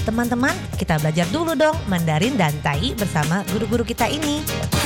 Teman-teman, kita belajar dulu dong Mandarin dan Tai bersama guru-guru kita ini.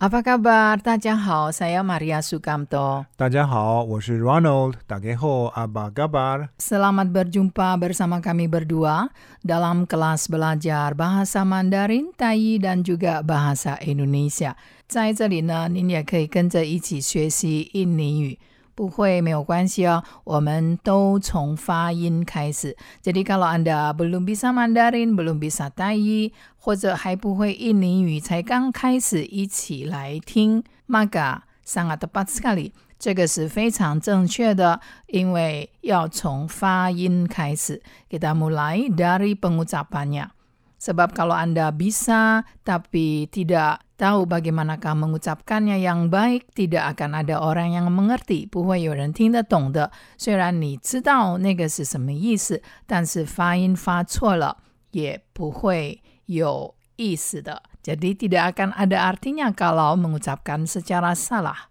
Apa kabar? 大家好，saya Maria Sukamto. 大家好，我是 Ronald。大家好，apa kabar? Selamat berjumpa bersama kami berdua dalam kelas belajar bahasa Mandarin, Tai dan juga bahasa Indonesia. 在这里呢，您也可以跟着一起学习印尼语。 不会没有关系哦，我们都从发音开始。Jadi kalau Anda belum bisa Mandarin, belum bisa Tai，或者还不会印尼语，才刚开始一起来听，maka sangat tepat sekali。这个是非常正确的，因为要从发音开始。Kita mulai dari pengucapannya. Sebab kalau Anda bisa tapi tidak tahu bagaimanakah mengucapkannya yang baik, tidak akan ada orang yang mengerti，不会有人听得懂的。虽然你知道那个是什么意思，但是发音发错了也不会有意思的。Jadi tidak akan ada artinya kalau mengucapkan secara salah.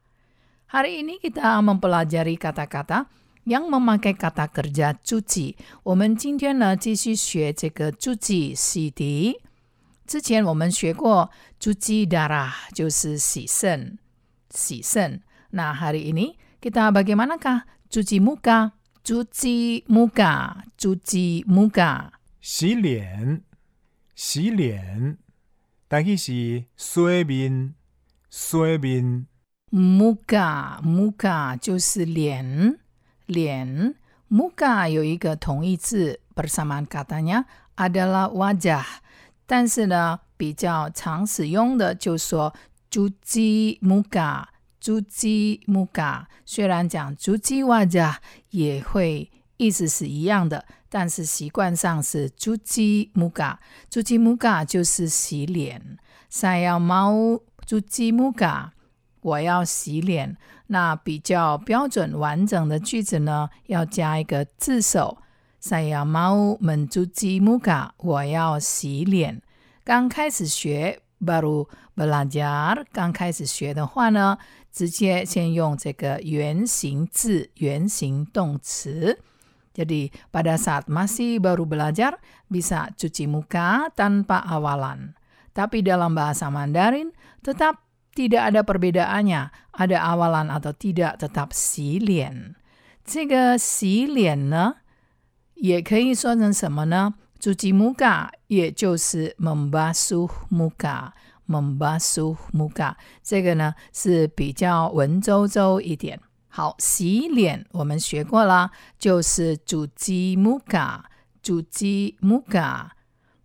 Hari ini kita mempelajari kata-kata yang memakai kata kerja cuci。我们今天呢继续学这个 cuci 洗涤。 之前我们学过 cuci darah 就是洗肾，洗肾。那 hari ini kita bagaimanakah cuci muka? cuci muka, cuci muka。洗脸，洗脸，但是是洗面，洗面。 muka muka 就是脸。脸 muka 有一个同义字 bersamaan katanya adalah wajah， 但是呢比较常使用的就说 cuci muka cuci muka，虽然讲 cuci wa ja” 也会意思是一样的，但是习惯上是 cuci muka cuci muka 就是洗脸，saya mau cuci muka，我要洗脸。那比较标准完整的句子呢，要加一个字首。Saya mau mencuci muka，我要洗脸。刚开始学，baru belajar，刚开始学的话呢，直接先用这个原形字、原形动词。Jadi pada saat masih baru belajar bisa cuci muka tanpa awalan. Tapi dalam bahasa Mandarin tetap tidak ada perbedaannya, ada awalan atau tidak, tetap 洗脸。这个洗脸呢， 也可以说成什么呢？祖吉木嘎，也就是蒙巴苏木嘎。蒙巴苏木嘎，这个呢是比较文绉绉一点。好，洗脸我们学过啦，就是煮鸡木嘎，煮鸡木嘎。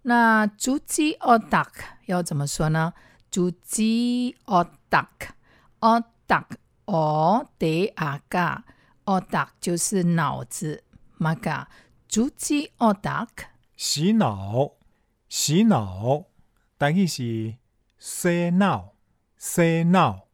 那煮鸡奥达克要怎么说呢？煮鸡奥达克，奥达克，奥德阿嘎，奥达就是脑子，玛嘎，cuci otak 洗脑，洗脑，但是是洗脑，洗脑，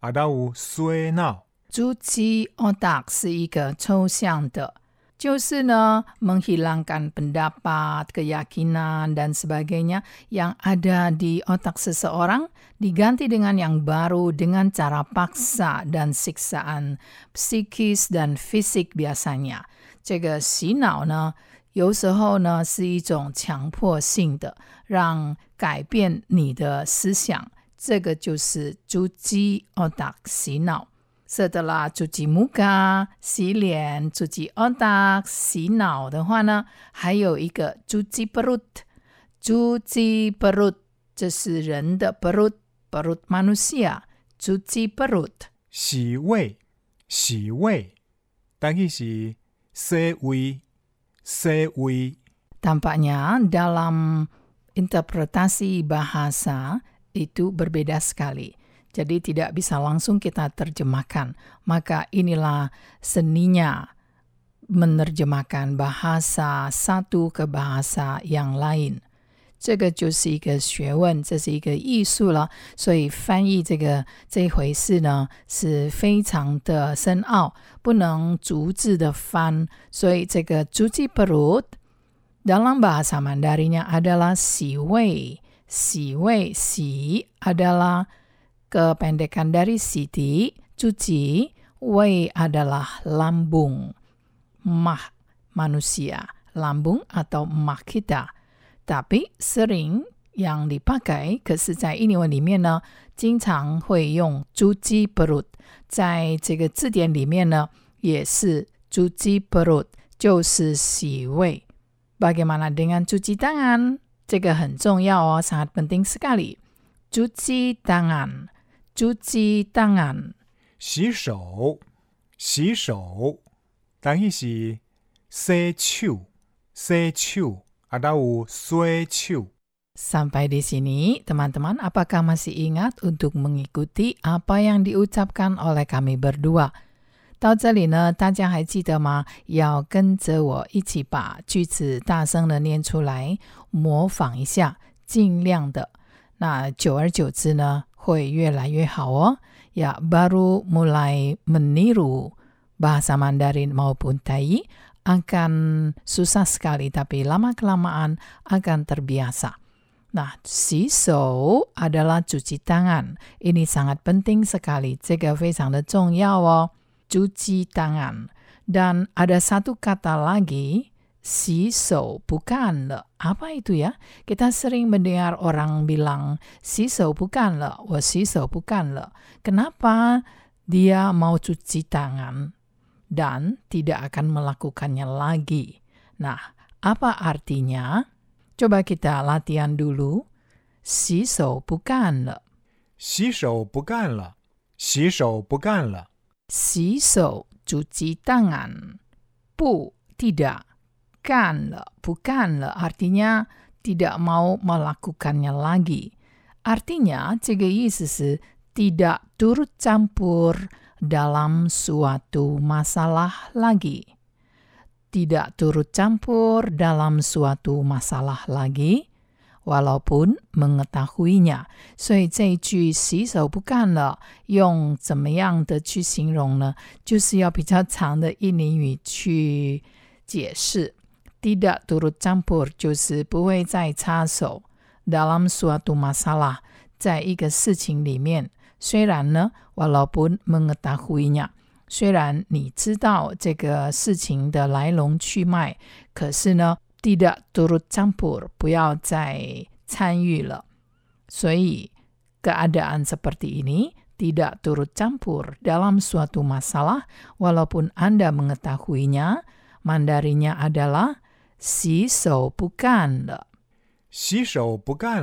啊，都有洗脑。 cuci otak 是一个抽象的。就是呢，menghilangkan pendapat, keyakinan, dan sebagainya yang ada di otak seseorang diganti dengan yang baru dengan cara paksa dan siksaan psikis dan fisik biasanya. 这个洗脑呢有时候呢是一种强迫性的让改变你的思想这个就是主机 oda 洗脑。是的啦主机木嘎洗脸主机 oda 洗脑的话呢还有一个主机 brute 主机特这是人的 brute 特马努西亚主机 brute 洗胃洗胃但是 sewi, sewi. Tampaknya dalam interpretasi bahasa itu berbeda sekali. Jadi tidak bisa langsung kita terjemahkan. Maka inilah seninya menerjemahkan bahasa satu ke bahasa yang lain. 这个就是一个学问，这是一个艺术了。所以翻译这个这一回事呢，是非常的深奥，不能逐字的翻。所以这个 cuci perut dalam bahasa Mandarinnya adalah 洗胃，洗胃，洗 adalah kependekan dari siti, cuci, Wei adalah lambung, mah manusia, lambung atau mah kita. 大笔、森林、养泥巴改，可是，在印尼文里面呢，经常会用“煮鸡”不入。在这个字典里面呢，也是“煮鸡”不入，就是洗胃。巴给马拉丁安煮鸡蛋，这个很重要哦。萨本丁斯咖里 penting 安。煮鸡蛋，煮鸡蛋，洗手，洗手，等于是洗手，洗手。啊，都有洗手。 Sampai di sini, teman-teman, apakah masih ingat untuk mengikuti apa yang diucapkan oleh kami berdua? 到这里呢，大家还记得吗？要跟着我一起把句子大声的念出来，模仿一下，尽量的。那久而久之呢，会越来越好哦。Ya, baru mulai meniru bahasa Mandarin maupun Tai akan susah sekali, tapi lama-kelamaan akan terbiasa. Nah, siso adalah cuci tangan. Ini sangat penting sekali. Jika. Ya cuci tangan. Dan ada satu kata lagi, siso, bukan le. Apa itu ya? Kita sering mendengar orang bilang, siso bukan le, Wah, siso bukan le. Kenapa dia mau cuci tangan? dan tidak akan melakukannya lagi? Nah, apa artinya? Coba kita latihan dulu. 洗手不干了，洗手不干了，洗手不干了。洗手 cuci tangan. Bu tidak kan le, bukan le artinya tidak mau melakukannya lagi. Artinya 这个意思是 tidak turut campur dalam suatu masalah lagi. Tidak turut campur dalam suatu masalah lagi, walaupun mengetahuinya. 所以这一句洗手不干了，用怎么样的去形容呢？就是要比较长的印尼语去解释。Tidak turut campur 就是不会再插手。Dalam suatu masalah，在一个事情里面， 虽然呢，walaupun mengetahuinya，虽然你知道这个事情的来龙去脉，可是呢，tidak turut campur 不要再参与了。所以 keadaan seperti ini tidak turut campur dalam suatu masalah walaupun Anda mengetahuinya. Mandarinya adalah 洗手不干了。洗手不干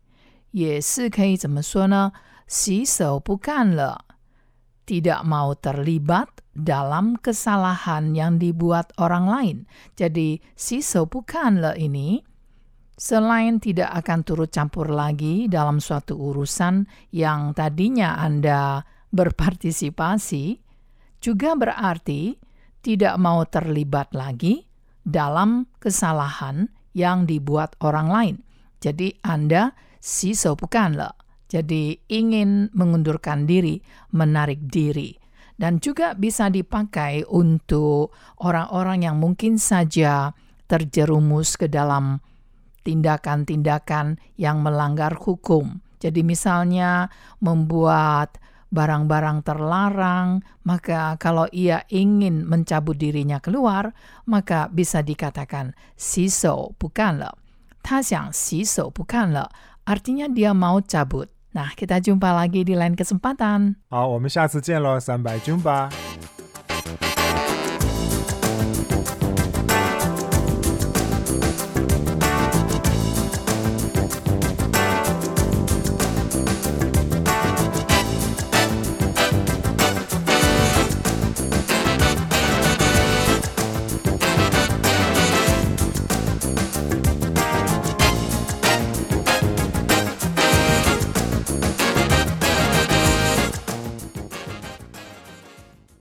也是可以怎么说呢？洗手不干了，tidak mau terlibat dalam kesalahan yang dibuat orang lain. Jadi, si bukan le ini selain tidak akan turut campur lagi dalam suatu urusan yang tadinya Anda berpartisipasi, juga berarti tidak mau terlibat lagi dalam kesalahan yang dibuat orang lain. Jadi Anda si bukan le. Jadi ingin mengundurkan diri, menarik diri. Dan juga bisa dipakai untuk orang-orang yang mungkin saja terjerumus ke dalam tindakan-tindakan yang melanggar hukum. Jadi misalnya membuat barang-barang terlarang, maka kalau ia ingin mencabut dirinya keluar, maka bisa dikatakan siso bukan le. 他想洗手不看了, artinya dia mau cabut. Nah, kita jumpa lagi di lain kesempatan. 好，我们下次见喽，三百军吧。